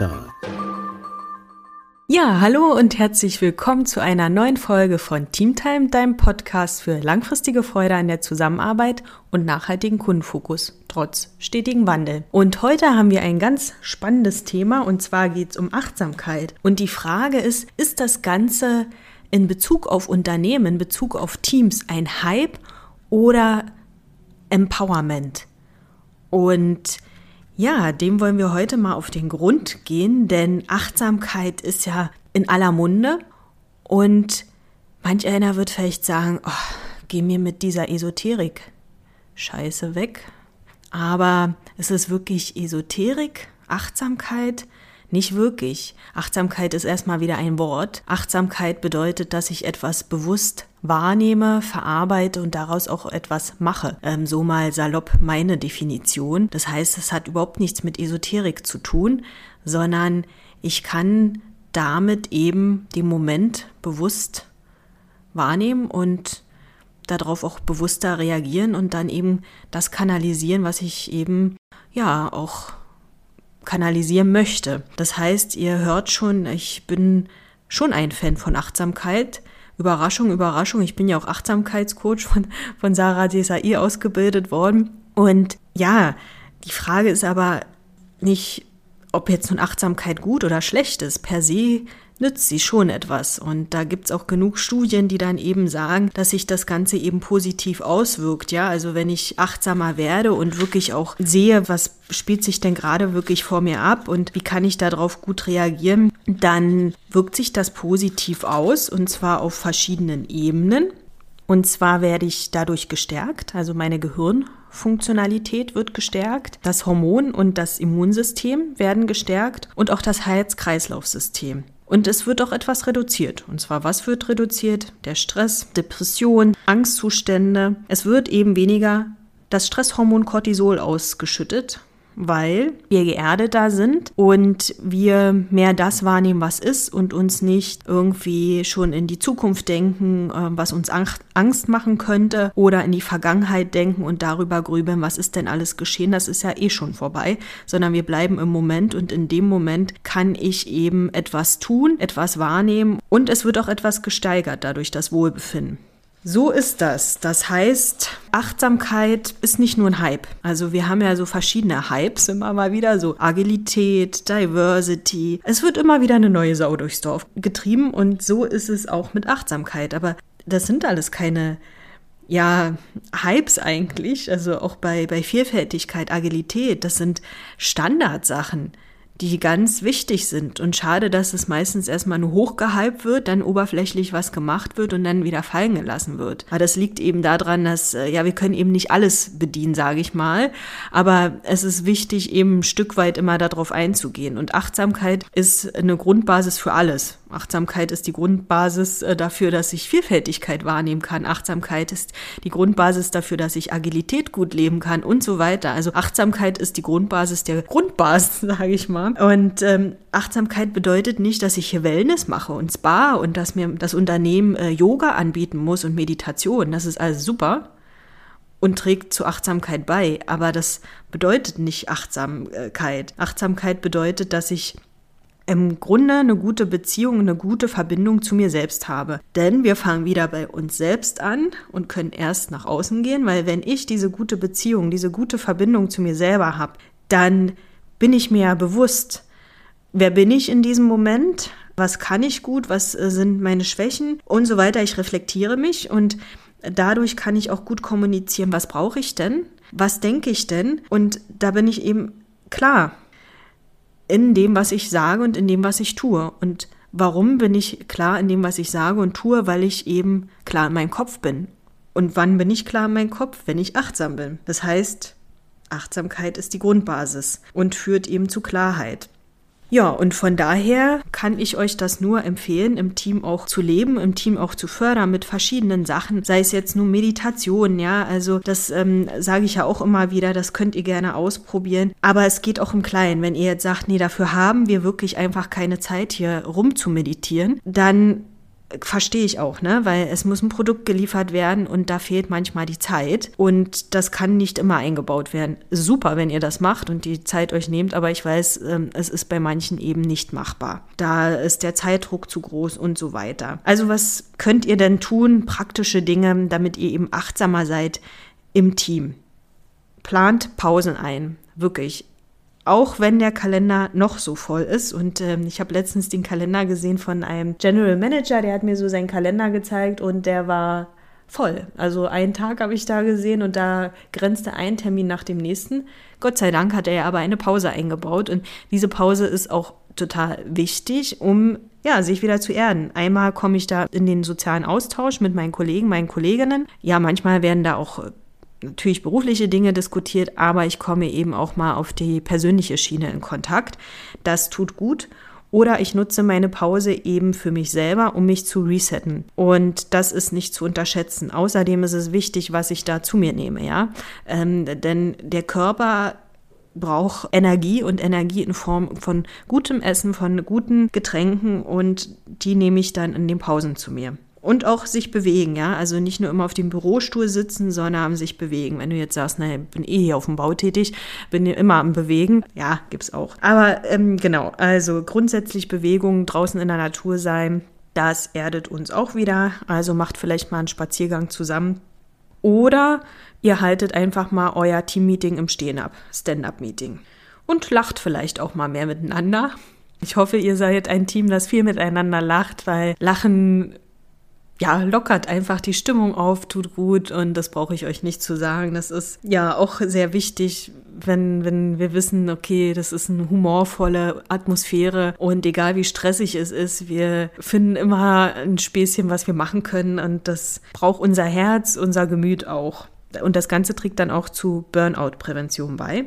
Tag. Ja, hallo und herzlich willkommen zu einer neuen Folge von Teamtime, deinem Podcast für langfristige Freude an der Zusammenarbeit und nachhaltigen Kundenfokus trotz stetigem Wandel. Und heute haben wir ein ganz spannendes Thema und zwar geht es um Achtsamkeit. Und die Frage ist, ist das Ganze in Bezug auf Unternehmen, in Bezug auf Teams ein Hype oder Empowerment? Und ja, dem wollen wir heute mal auf den Grund gehen, denn Achtsamkeit ist ja in aller Munde und manch einer wird vielleicht sagen, oh, geh mir mit dieser Esoterik Scheiße weg. Aber es ist wirklich Esoterik, Achtsamkeit, nicht wirklich. Achtsamkeit ist erstmal wieder ein Wort. Achtsamkeit bedeutet, dass ich etwas bewusst wahrnehme, verarbeite und daraus auch etwas mache. Ähm, so mal salopp meine Definition. Das heißt, es hat überhaupt nichts mit Esoterik zu tun, sondern ich kann damit eben den Moment bewusst wahrnehmen und darauf auch bewusster reagieren und dann eben das kanalisieren, was ich eben ja auch kanalisieren möchte. Das heißt, ihr hört schon, ich bin schon ein Fan von Achtsamkeit. Überraschung, Überraschung. Ich bin ja auch Achtsamkeitscoach von, von Sarah Desai ausgebildet worden. Und ja, die Frage ist aber nicht, ob jetzt nun Achtsamkeit gut oder schlecht ist. Per se nützt sie schon etwas. Und da gibt's auch genug Studien, die dann eben sagen, dass sich das Ganze eben positiv auswirkt. Ja, also wenn ich achtsamer werde und wirklich auch sehe, was spielt sich denn gerade wirklich vor mir ab und wie kann ich darauf gut reagieren, dann wirkt sich das positiv aus und zwar auf verschiedenen Ebenen. Und zwar werde ich dadurch gestärkt, also meine Gehirnfunktionalität wird gestärkt, das Hormon und das Immunsystem werden gestärkt und auch das Herz-Kreislauf-System. Und es wird auch etwas reduziert. Und zwar, was wird reduziert? Der Stress, Depression, Angstzustände. Es wird eben weniger das Stresshormon Cortisol ausgeschüttet weil wir geerdeter sind und wir mehr das wahrnehmen, was ist und uns nicht irgendwie schon in die Zukunft denken, äh, was uns Angst machen könnte oder in die Vergangenheit denken und darüber grübeln, was ist denn alles geschehen, das ist ja eh schon vorbei, sondern wir bleiben im Moment und in dem Moment kann ich eben etwas tun, etwas wahrnehmen und es wird auch etwas gesteigert dadurch das Wohlbefinden. So ist das. Das heißt, Achtsamkeit ist nicht nur ein Hype. Also wir haben ja so verschiedene Hypes immer mal wieder, so Agilität, Diversity. Es wird immer wieder eine neue Sau durchs Dorf getrieben und so ist es auch mit Achtsamkeit. Aber das sind alles keine ja, Hypes eigentlich, also auch bei, bei Vielfältigkeit, Agilität, das sind Standardsachen die ganz wichtig sind. Und schade, dass es meistens erstmal nur hochgehypt wird, dann oberflächlich was gemacht wird und dann wieder fallen gelassen wird. Aber das liegt eben daran, dass, äh, ja, wir können eben nicht alles bedienen, sage ich mal. Aber es ist wichtig, eben ein Stück weit immer darauf einzugehen. Und Achtsamkeit ist eine Grundbasis für alles. Achtsamkeit ist die Grundbasis äh, dafür, dass ich Vielfältigkeit wahrnehmen kann. Achtsamkeit ist die Grundbasis dafür, dass ich Agilität gut leben kann und so weiter. Also Achtsamkeit ist die Grundbasis der Grundbasis, sage ich mal. Und ähm, Achtsamkeit bedeutet nicht, dass ich hier Wellness mache und Spa und dass mir das Unternehmen äh, Yoga anbieten muss und Meditation. Das ist alles super und trägt zu Achtsamkeit bei. Aber das bedeutet nicht Achtsamkeit. Achtsamkeit bedeutet, dass ich im Grunde eine gute Beziehung, eine gute Verbindung zu mir selbst habe. Denn wir fangen wieder bei uns selbst an und können erst nach außen gehen, weil wenn ich diese gute Beziehung, diese gute Verbindung zu mir selber habe, dann bin ich mir ja bewusst, wer bin ich in diesem Moment, was kann ich gut, was äh, sind meine Schwächen und so weiter. Ich reflektiere mich und dadurch kann ich auch gut kommunizieren, was brauche ich denn, was denke ich denn und da bin ich eben klar in dem, was ich sage und in dem, was ich tue. Und warum bin ich klar in dem, was ich sage und tue? Weil ich eben klar in meinem Kopf bin. Und wann bin ich klar in meinem Kopf? Wenn ich achtsam bin. Das heißt, Achtsamkeit ist die Grundbasis und führt eben zu Klarheit. Ja, und von daher kann ich euch das nur empfehlen, im Team auch zu leben, im Team auch zu fördern mit verschiedenen Sachen, sei es jetzt nur Meditation, ja, also das ähm, sage ich ja auch immer wieder, das könnt ihr gerne ausprobieren, aber es geht auch im Kleinen, wenn ihr jetzt sagt, nee, dafür haben wir wirklich einfach keine Zeit hier rum zu meditieren, dann verstehe ich auch, ne? Weil es muss ein Produkt geliefert werden und da fehlt manchmal die Zeit und das kann nicht immer eingebaut werden. Super, wenn ihr das macht und die Zeit euch nehmt, aber ich weiß, ähm, es ist bei manchen eben nicht machbar. Da ist der Zeitdruck zu groß und so weiter. Also was könnt ihr denn tun? Praktische Dinge, damit ihr eben achtsamer seid im Team. Plant Pausen ein. Wirklich auch wenn der Kalender noch so voll ist. Und ähm, ich habe letztens den Kalender gesehen von einem General Manager, der hat mir so seinen Kalender gezeigt und der war voll. Also einen Tag habe ich da gesehen und da grenzte ein Termin nach dem nächsten. Gott sei Dank hat er aber eine Pause eingebaut und diese Pause ist auch total wichtig, um ja, sich wieder zu erden. Einmal komme ich da in den sozialen Austausch mit meinen Kollegen, meinen Kolleginnen. Ja, manchmal werden da auch natürlich berufliche Dinge diskutiert, aber ich komme eben auch mal auf die persönliche Schiene in Kontakt. Das tut gut. Oder ich nutze meine Pause eben für mich selber, um mich zu resetten. Und das ist nicht zu unterschätzen. Außerdem ist es wichtig, was ich da zu mir nehme, ja. Ähm, denn der Körper braucht Energie und Energie in Form von gutem Essen, von guten Getränken und die nehme ich dann in den Pausen zu mir. Und auch sich bewegen, ja. Also nicht nur immer auf dem Bürostuhl sitzen, sondern sich bewegen. Wenn du jetzt sagst, naja, bin eh hier auf dem Bau tätig, bin immer am Bewegen, ja, gibt's auch. Aber ähm, genau, also grundsätzlich Bewegung, draußen in der Natur sein, das erdet uns auch wieder. Also macht vielleicht mal einen Spaziergang zusammen. Oder ihr haltet einfach mal euer Teammeeting im Stehen ab, Stand-up-Meeting. Und lacht vielleicht auch mal mehr miteinander. Ich hoffe, ihr seid ein Team, das viel miteinander lacht, weil Lachen ja, lockert einfach die Stimmung auf, tut gut und das brauche ich euch nicht zu sagen. Das ist ja auch sehr wichtig, wenn, wenn wir wissen, okay, das ist eine humorvolle Atmosphäre und egal wie stressig es ist, wir finden immer ein Späßchen, was wir machen können und das braucht unser Herz, unser Gemüt auch. Und das Ganze trägt dann auch zu Burnout-Prävention bei.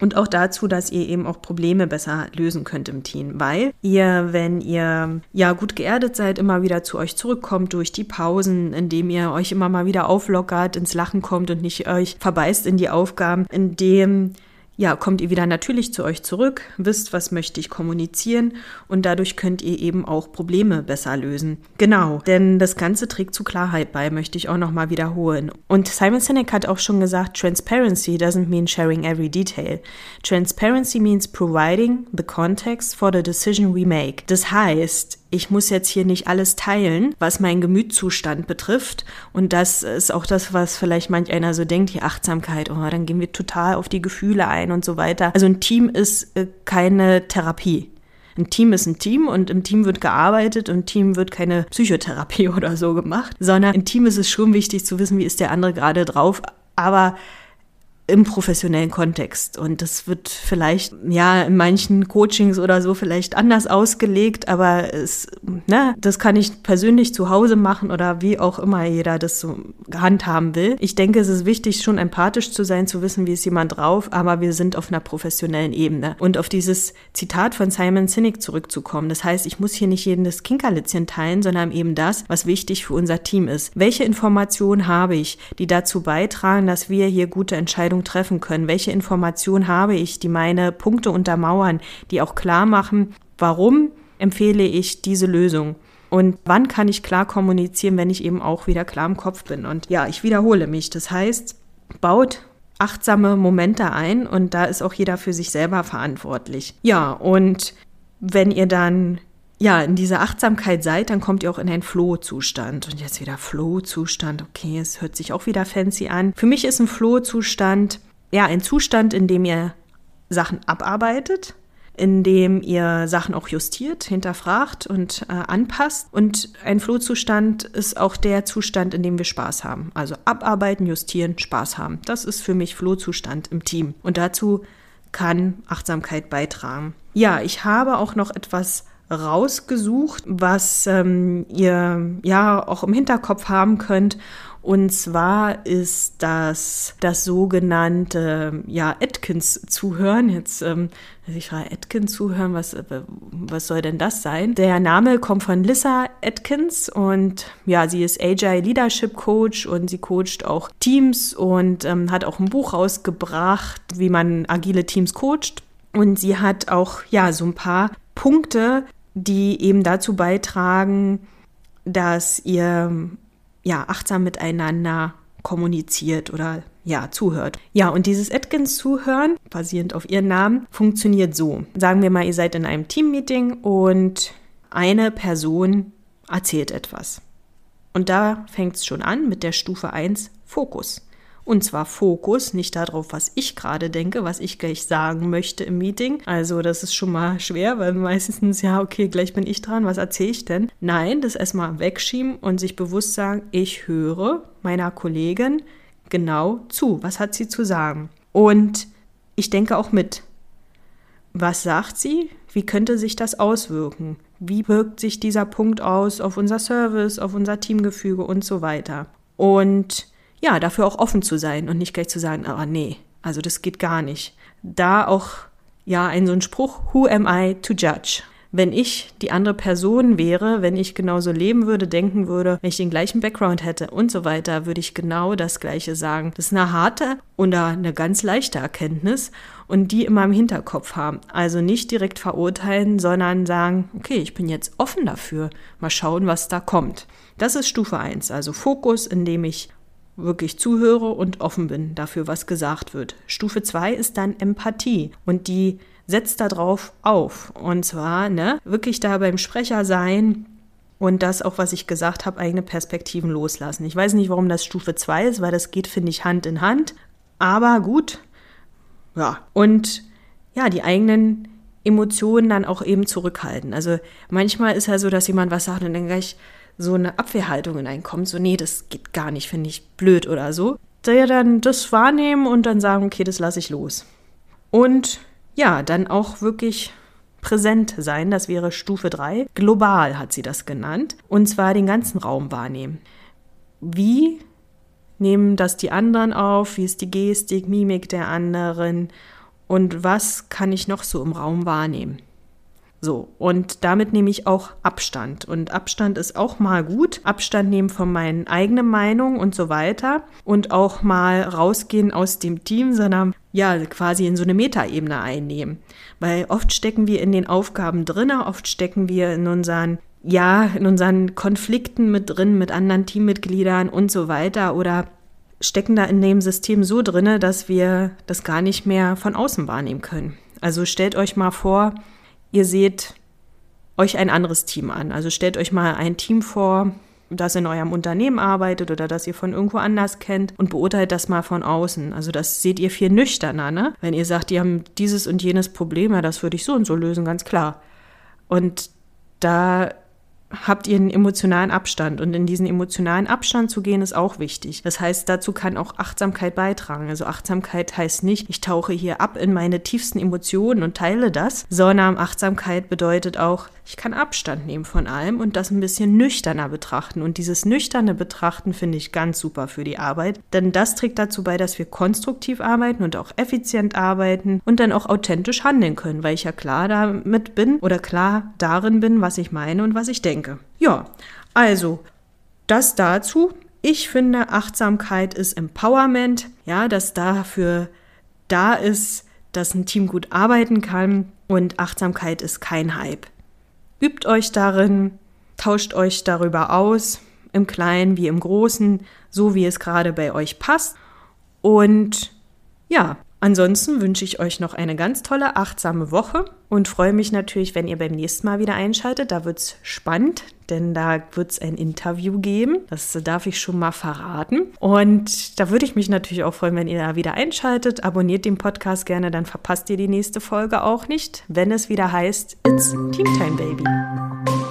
Und auch dazu, dass ihr eben auch Probleme besser lösen könnt im Team, weil ihr, wenn ihr ja gut geerdet seid, immer wieder zu euch zurückkommt durch die Pausen, indem ihr euch immer mal wieder auflockert, ins Lachen kommt und nicht euch verbeißt in die Aufgaben, indem ja, kommt ihr wieder natürlich zu euch zurück, wisst, was möchte ich kommunizieren und dadurch könnt ihr eben auch Probleme besser lösen. Genau, denn das Ganze trägt zu Klarheit bei, möchte ich auch nochmal wiederholen. Und Simon Sinek hat auch schon gesagt, Transparency doesn't mean sharing every detail. Transparency means providing the context for the decision we make. Das heißt, ich muss jetzt hier nicht alles teilen, was meinen Gemütszustand betrifft. Und das ist auch das, was vielleicht manch einer so denkt, die Achtsamkeit, oh, dann gehen wir total auf die Gefühle ein und so weiter. Also ein Team ist äh, keine Therapie. Ein Team ist ein Team und im Team wird gearbeitet und im Team wird keine Psychotherapie oder so gemacht, sondern im Team ist es schon wichtig zu wissen, wie ist der andere gerade drauf. Aber im professionellen Kontext. Und das wird vielleicht, ja, in manchen Coachings oder so vielleicht anders ausgelegt, aber es, ne, das kann ich persönlich zu Hause machen oder wie auch immer jeder das so handhaben will. Ich denke, es ist wichtig, schon empathisch zu sein, zu wissen, wie ist jemand drauf, aber wir sind auf einer professionellen Ebene. Und auf dieses Zitat von Simon Sinek zurückzukommen. Das heißt, ich muss hier nicht jedes Kinkerlitzchen teilen, sondern eben das, was wichtig für unser Team ist. Welche Informationen habe ich, die dazu beitragen, dass wir hier gute Entscheidungen Entscheidung treffen können? Welche Informationen habe ich, die meine Punkte untermauern, die auch klar machen, warum empfehle ich diese Lösung? Und wann kann ich klar kommunizieren, wenn ich eben auch wieder klar im Kopf bin? Und ja, ich wiederhole mich. Das heißt, baut achtsame Momente ein und da ist auch jeder für sich selber verantwortlich. Ja, und wenn ihr dann ja, in dieser Achtsamkeit seid, dann kommt ihr auch in einen Flow-Zustand. Und jetzt wieder Flow-Zustand. Okay, es hört sich auch wieder fancy an. Für mich ist ein Flow-Zustand, ja, ein Zustand, in dem ihr Sachen abarbeitet, in dem ihr Sachen auch justiert, hinterfragt und äh, anpasst. Und ein Flow-Zustand ist auch der Zustand, in dem wir Spaß haben. Also abarbeiten, justieren, Spaß haben. Das ist für mich Flow-Zustand im Team. Und dazu kann Achtsamkeit beitragen. Ja, ich habe auch noch etwas rausgesucht, was ähm, ihr ja auch im Hinterkopf haben könnt. Und zwar ist das das sogenannte ja Atkins zuhören. Jetzt ähm, ich frage Atkins zuhören, was äh, was soll denn das sein? Der Name kommt von Lissa Atkins und ja, sie ist Agile Leadership Coach und sie coacht auch Teams und ähm, hat auch ein Buch rausgebracht, wie man agile Teams coacht. Und sie hat auch ja so ein paar Punkte, die eben dazu beitragen, dass ihr ja achtsam miteinander kommuniziert oder ja, zuhört. Ja, und dieses Atkins-Zuhören, basierend auf ihren Namen, funktioniert so. Sagen wir mal, ihr seid in einem Teammeeting und eine Person erzählt etwas. Und da fängt es schon an mit der Stufe 1 Fokus. Und zwar Fokus, nicht darauf, was ich gerade denke, was ich gleich sagen möchte im Meeting. Also das ist schon mal schwer, weil meistens, ja, okay, gleich bin ich dran, was erzähle ich denn? Nein, das erstmal wegschieben und sich bewusst sagen, ich höre meiner Kollegin genau zu. Was hat sie zu sagen? Und ich denke auch mit. Was sagt sie? Wie könnte sich das auswirken? Wie wirkt sich dieser Punkt aus auf unser Service, auf unser Teamgefüge und so weiter? Und ja, dafür auch offen zu sein und nicht gleich zu sagen, aber nee, also das geht gar nicht. Da auch, ja, ein so ein Spruch, who am I to judge? Wenn ich die andere Person wäre, wenn ich genauso leben würde, denken würde, wenn ich den gleichen Background hätte und so weiter, würde ich genau das Gleiche sagen. Das ist eine harte oder eine ganz leichte Erkenntnis und die immer im Hinterkopf haben. Also nicht direkt verurteilen, sondern sagen, okay, ich bin jetzt offen dafür. Mal schauen, was da kommt. Das ist Stufe 1, also Fokus, indem ich wirklich zuhöre und offen bin dafür, was gesagt wird. Stufe 2 ist dann Empathie und die setzt darauf auf. Und zwar, ne, wirklich da beim Sprecher sein und das auch, was ich gesagt habe, eigene Perspektiven loslassen. Ich weiß nicht, warum das Stufe 2 ist, weil das geht, finde ich, Hand in Hand. Aber gut, ja. Und ja, die eigenen Emotionen dann auch eben zurückhalten. Also manchmal ist ja so, dass jemand was sagt und dann gleich so eine Abwehrhaltung hineinkommt, so nee, das geht gar nicht, finde ich blöd oder so, der dann das wahrnehmen und dann sagen, okay, das lasse ich los. Und ja, dann auch wirklich präsent sein, das wäre Stufe 3. Global hat sie das genannt, und zwar den ganzen Raum wahrnehmen. Wie nehmen das die anderen auf? Wie ist die Gestik, Mimik der anderen? Und was kann ich noch so im Raum wahrnehmen? So, und damit nehme ich auch Abstand. Und Abstand ist auch mal gut. Abstand nehmen von meinen eigenen Meinungen und so weiter. Und auch mal rausgehen aus dem Team, sondern ja, quasi in so eine Metaebene einnehmen. Weil oft stecken wir in den Aufgaben drin, oft stecken wir in unseren ja, in unseren Konflikten mit drin, mit anderen Teammitgliedern und so weiter oder stecken da in dem System so drinne, dass wir das gar nicht mehr von außen wahrnehmen können. Also stellt euch mal vor, ihr seht euch ein anderes Team an. Also stellt euch mal ein Team vor, das in eurem Unternehmen arbeitet oder das ihr von irgendwo anders kennt und beurteilt das mal von außen. Also das seht ihr viel nüchterner, ne? Wenn ihr sagt, die haben dieses und jenes Problem, ja, das würde ich so und so lösen, ganz klar. Und da habt ihr einen emotionalen Abstand. Und in diesen emotionalen Abstand zu gehen, ist auch wichtig. Das heißt, dazu kann auch Achtsamkeit beitragen. Also Achtsamkeit heißt nicht, ich tauche hier ab in meine tiefsten Emotionen und teile das, sondern Achtsamkeit bedeutet auch, ich kann Abstand nehmen von allem und das ein bisschen nüchterner betrachten. Und dieses nüchterne Betrachten finde ich ganz super für die Arbeit, denn das trägt dazu bei, dass wir konstruktiv arbeiten und auch effizient arbeiten und dann auch authentisch handeln können, weil ich ja klar damit bin oder klar darin bin, was ich meine und was ich denke. Ja, also das dazu. Ich finde, Achtsamkeit ist Empowerment, ja, dass dafür da ist, dass ein Team gut arbeiten kann und Achtsamkeit ist kein Hype. Übt euch darin, tauscht euch darüber aus, im Kleinen wie im Großen, so wie es gerade bei euch passt. Und ja, ansonsten wünsche ich euch noch eine ganz tolle, achtsame Woche und freue mich natürlich, wenn ihr beim nächsten Mal wieder einschaltet. Da wird es spannend, denn da wird es ein Interview geben. Das darf ich schon mal verraten. Und da würde ich mich natürlich auch freuen, wenn ihr da wieder einschaltet. Abonniert den Podcast gerne, dann verpasst ihr die nächste Folge auch nicht, wenn es wieder heißt It's Teamtime Baby.